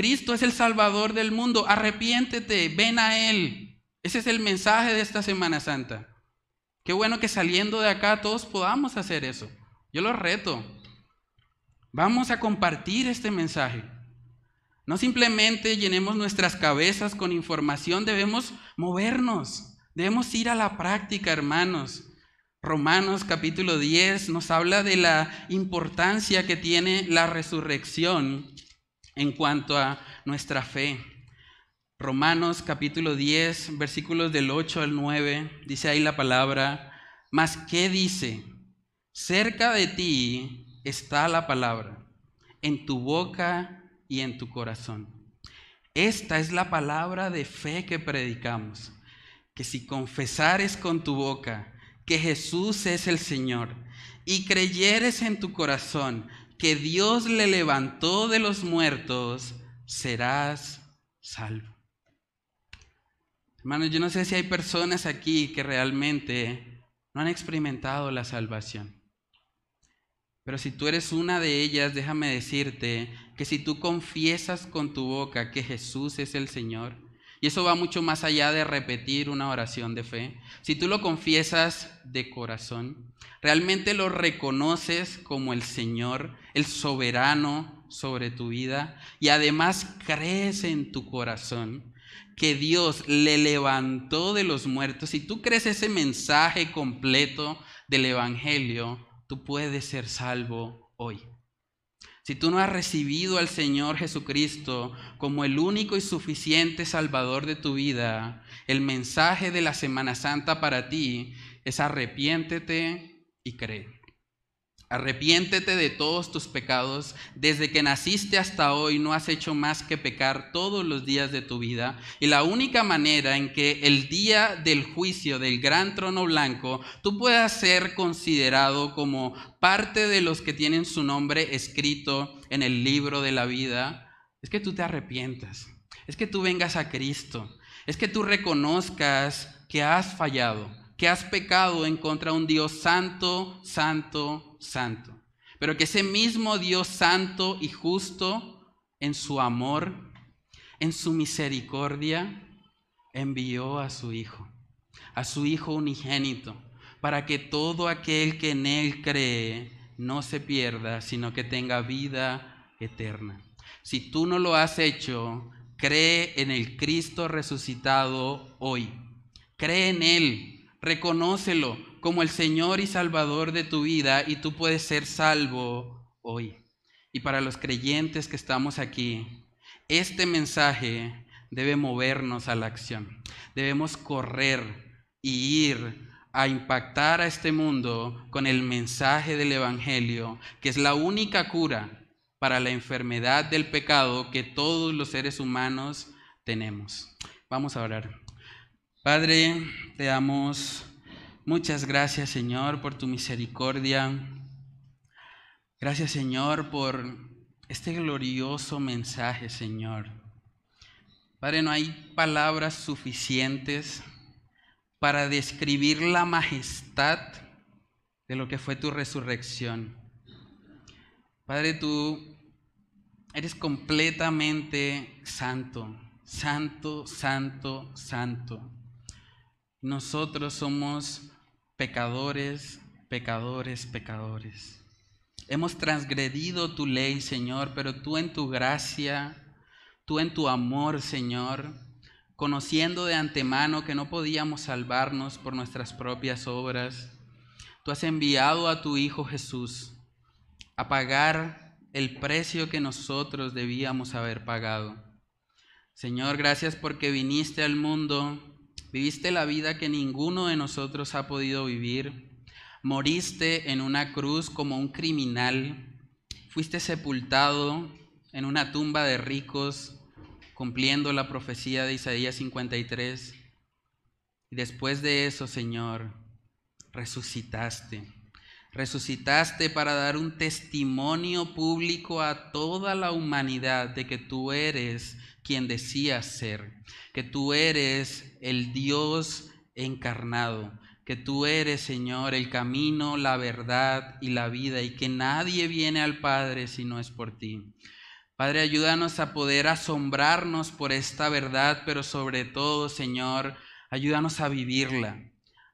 Cristo es el Salvador del mundo. Arrepiéntete, ven a Él. Ese es el mensaje de esta Semana Santa. Qué bueno que saliendo de acá todos podamos hacer eso. Yo lo reto. Vamos a compartir este mensaje. No simplemente llenemos nuestras cabezas con información, debemos movernos, debemos ir a la práctica, hermanos. Romanos capítulo 10 nos habla de la importancia que tiene la resurrección en cuanto a nuestra fe. Romanos capítulo 10, versículos del 8 al 9, dice ahí la palabra, mas ¿qué dice? Cerca de ti está la palabra, en tu boca y en tu corazón. Esta es la palabra de fe que predicamos, que si confesares con tu boca que Jesús es el Señor y creyeres en tu corazón que Dios le levantó de los muertos, serás salvo. Hermanos, yo no sé si hay personas aquí que realmente no han experimentado la salvación. Pero si tú eres una de ellas, déjame decirte que si tú confiesas con tu boca que Jesús es el Señor, y eso va mucho más allá de repetir una oración de fe, si tú lo confiesas de corazón, realmente lo reconoces como el Señor, el soberano sobre tu vida, y además crees en tu corazón que Dios le levantó de los muertos, si tú crees ese mensaje completo del Evangelio, tú puedes ser salvo hoy. Si tú no has recibido al Señor Jesucristo como el único y suficiente Salvador de tu vida, el mensaje de la Semana Santa para ti es arrepiéntete y cree. Arrepiéntete de todos tus pecados. Desde que naciste hasta hoy no has hecho más que pecar todos los días de tu vida. Y la única manera en que el día del juicio del gran trono blanco tú puedas ser considerado como parte de los que tienen su nombre escrito en el libro de la vida es que tú te arrepientas. Es que tú vengas a Cristo. Es que tú reconozcas que has fallado que has pecado en contra de un Dios santo, santo, santo. Pero que ese mismo Dios santo y justo, en su amor, en su misericordia, envió a su Hijo, a su Hijo unigénito, para que todo aquel que en Él cree no se pierda, sino que tenga vida eterna. Si tú no lo has hecho, cree en el Cristo resucitado hoy. Cree en Él reconócelo como el Señor y Salvador de tu vida y tú puedes ser salvo hoy. Y para los creyentes que estamos aquí, este mensaje debe movernos a la acción. Debemos correr y ir a impactar a este mundo con el mensaje del Evangelio, que es la única cura para la enfermedad del pecado que todos los seres humanos tenemos. Vamos a orar. Padre, te damos muchas gracias, Señor, por tu misericordia. Gracias, Señor, por este glorioso mensaje, Señor. Padre, no hay palabras suficientes para describir la majestad de lo que fue tu resurrección. Padre, tú eres completamente santo, santo, santo, santo. Nosotros somos pecadores, pecadores, pecadores. Hemos transgredido tu ley, Señor, pero tú en tu gracia, tú en tu amor, Señor, conociendo de antemano que no podíamos salvarnos por nuestras propias obras, tú has enviado a tu Hijo Jesús a pagar el precio que nosotros debíamos haber pagado. Señor, gracias porque viniste al mundo, viviste la vida que ninguno de nosotros ha podido vivir, moriste en una cruz como un criminal, fuiste sepultado en una tumba de ricos, cumpliendo la profecía de Isaías 53. Y después de eso, Señor, resucitaste. Resucitaste para dar un testimonio público a toda la humanidad de que tú eres quien decías ser, que tú eres el Dios encarnado, que tú eres, Señor, el camino, la verdad y la vida, y que nadie viene al Padre si no es por ti. Padre, ayúdanos a poder asombrarnos por esta verdad, pero sobre todo, Señor, ayúdanos a vivirla.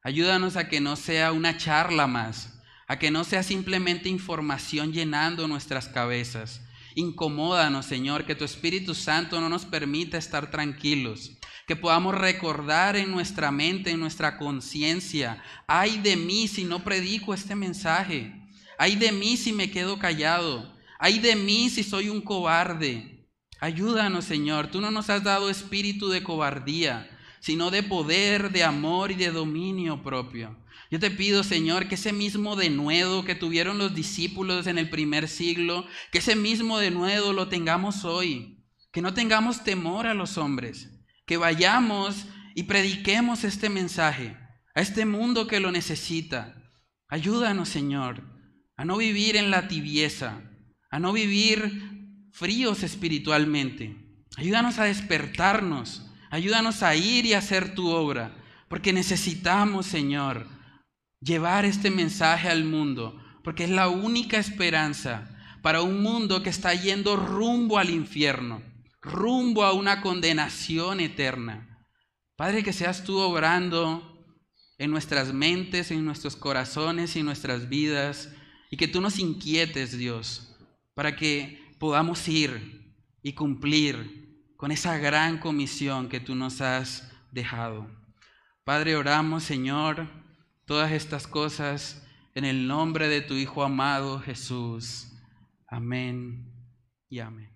Ayúdanos a que no sea una charla más, a que no sea simplemente información llenando nuestras cabezas, Incomódanos, Señor, que tu Espíritu Santo no nos permita estar tranquilos, que podamos recordar en nuestra mente, en nuestra conciencia, ay de mí si no predico este mensaje, ay de mí si me quedo callado, ay de mí si soy un cobarde. Ayúdanos, Señor, tú no nos has dado espíritu de cobardía, sino de poder, de amor y de dominio propio. Yo te pido, Señor, que ese mismo denuedo que tuvieron los discípulos en el primer siglo, que ese mismo denuedo lo tengamos hoy, que no tengamos temor a los hombres, que vayamos y prediquemos este mensaje a este mundo que lo necesita. Ayúdanos, Señor, a no vivir en la tibieza, a no vivir fríos espiritualmente. Ayúdanos a despertarnos, ayúdanos a ir y hacer tu obra, porque necesitamos, Señor, llevar este mensaje al mundo, porque es la única esperanza para un mundo que está yendo rumbo al infierno, rumbo a una condenación eterna. Padre, que seas tú obrando en nuestras mentes, en nuestros corazones y en nuestras vidas, y que tú nos inquietes, Dios, para que podamos ir y cumplir con esa gran comisión que tú nos has dejado. Padre, oramos, Señor todas estas cosas en el nombre de tu Hijo amado Jesús. Amén y amén.